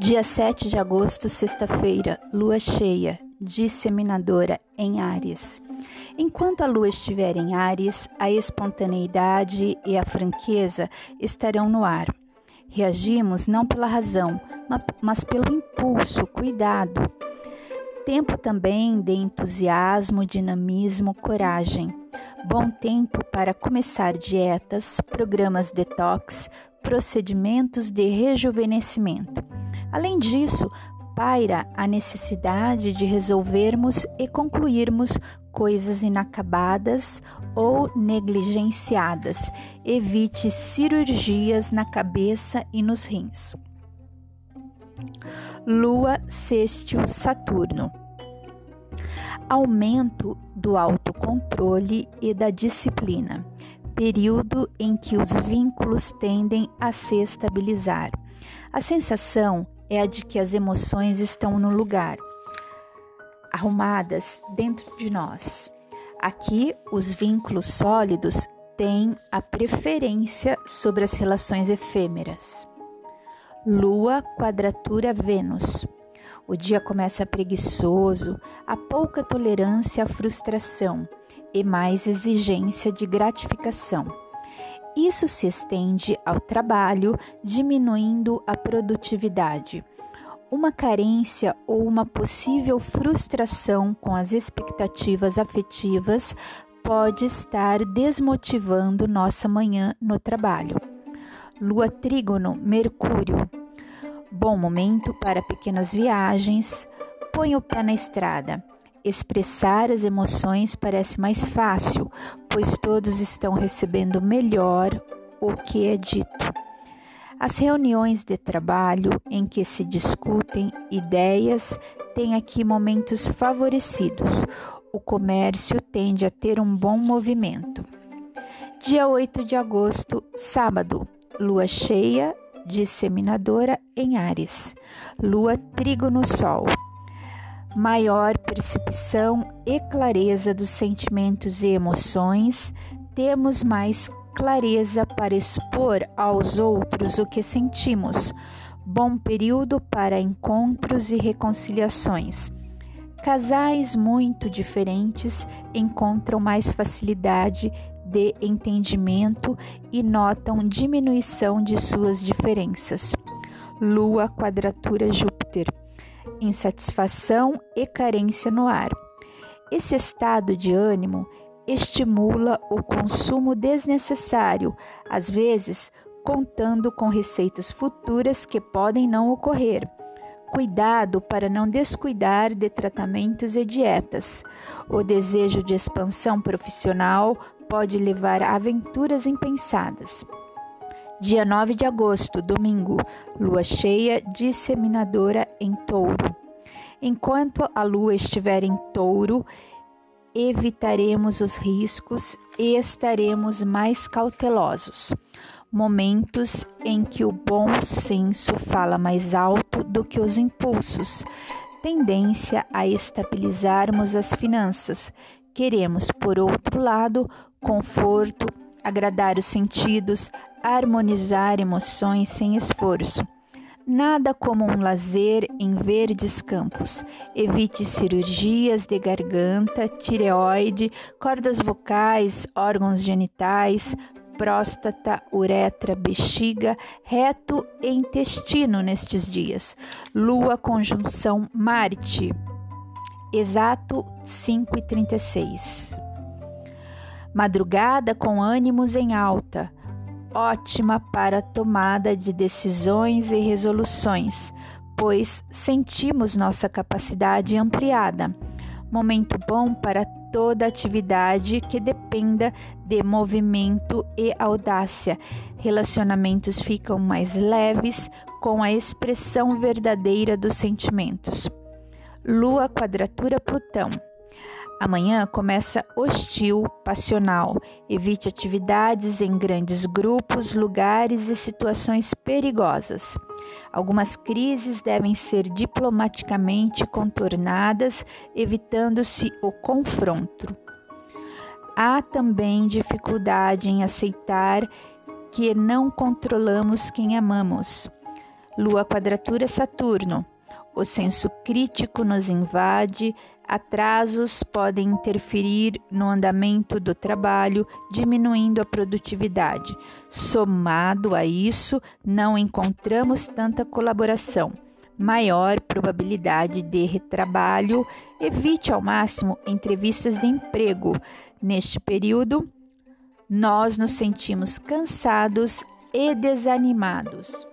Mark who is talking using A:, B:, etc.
A: Dia 7 de agosto, sexta-feira, lua cheia, disseminadora em Áries. Enquanto a lua estiver em Áries, a espontaneidade e a franqueza estarão no ar. Reagimos não pela razão, mas pelo impulso, cuidado. Tempo também de entusiasmo, dinamismo, coragem. Bom tempo para começar dietas, programas detox, procedimentos de rejuvenescimento. Além disso, paira a necessidade de resolvermos e concluirmos coisas inacabadas ou negligenciadas. Evite cirurgias na cabeça e nos rins. Lua sextil Saturno. Aumento do autocontrole e da disciplina, período em que os vínculos tendem a se estabilizar. A sensação é a de que as emoções estão no lugar, arrumadas dentro de nós. Aqui, os vínculos sólidos têm a preferência sobre as relações efêmeras. Lua, quadratura Vênus. O dia começa preguiçoso, há pouca tolerância à frustração e mais exigência de gratificação. Isso se estende ao trabalho, diminuindo a produtividade. Uma carência ou uma possível frustração com as expectativas afetivas pode estar desmotivando nossa manhã no trabalho. Lua Trígono, Mercúrio. Bom momento para pequenas viagens. Põe o pé na estrada. Expressar as emoções parece mais fácil, pois todos estão recebendo melhor o que é dito. As reuniões de trabalho em que se discutem ideias têm aqui momentos favorecidos. O comércio tende a ter um bom movimento. Dia 8 de agosto, sábado, lua cheia, disseminadora em Ares, lua trigo no Sol maior percepção e clareza dos sentimentos e emoções, temos mais clareza para expor aos outros o que sentimos. Bom período para encontros e reconciliações. Casais muito diferentes encontram mais facilidade de entendimento e notam diminuição de suas diferenças. Lua quadratura Júpiter insatisfação e carência no ar. Esse estado de ânimo estimula o consumo desnecessário, às vezes contando com receitas futuras que podem não ocorrer. Cuidado para não descuidar de tratamentos e dietas. O desejo de expansão profissional pode levar a aventuras impensadas. Dia 9 de agosto, domingo, lua cheia disseminadora em touro. Enquanto a lua estiver em touro, evitaremos os riscos e estaremos mais cautelosos. Momentos em que o bom senso fala mais alto do que os impulsos. Tendência a estabilizarmos as finanças. Queremos, por outro lado, conforto, agradar os sentidos, harmonizar emoções sem esforço. Nada como um lazer em verdes campos. Evite cirurgias de garganta, tireoide, cordas vocais, órgãos genitais, próstata, uretra, bexiga, reto e intestino nestes dias. Lua conjunção Marte. Exato 5 e 36. Madrugada com ânimos em alta ótima para tomada de decisões e resoluções, pois sentimos nossa capacidade ampliada. Momento bom para toda atividade que dependa de movimento e audácia. Relacionamentos ficam mais leves com a expressão verdadeira dos sentimentos. Lua quadratura Plutão. Amanhã começa hostil, passional. Evite atividades em grandes grupos, lugares e situações perigosas. Algumas crises devem ser diplomaticamente contornadas, evitando-se o confronto. Há também dificuldade em aceitar que não controlamos quem amamos. Lua quadratura Saturno. O senso crítico nos invade, atrasos podem interferir no andamento do trabalho, diminuindo a produtividade. Somado a isso, não encontramos tanta colaboração. Maior probabilidade de retrabalho. Evite ao máximo entrevistas de emprego. Neste período, nós nos sentimos cansados e desanimados.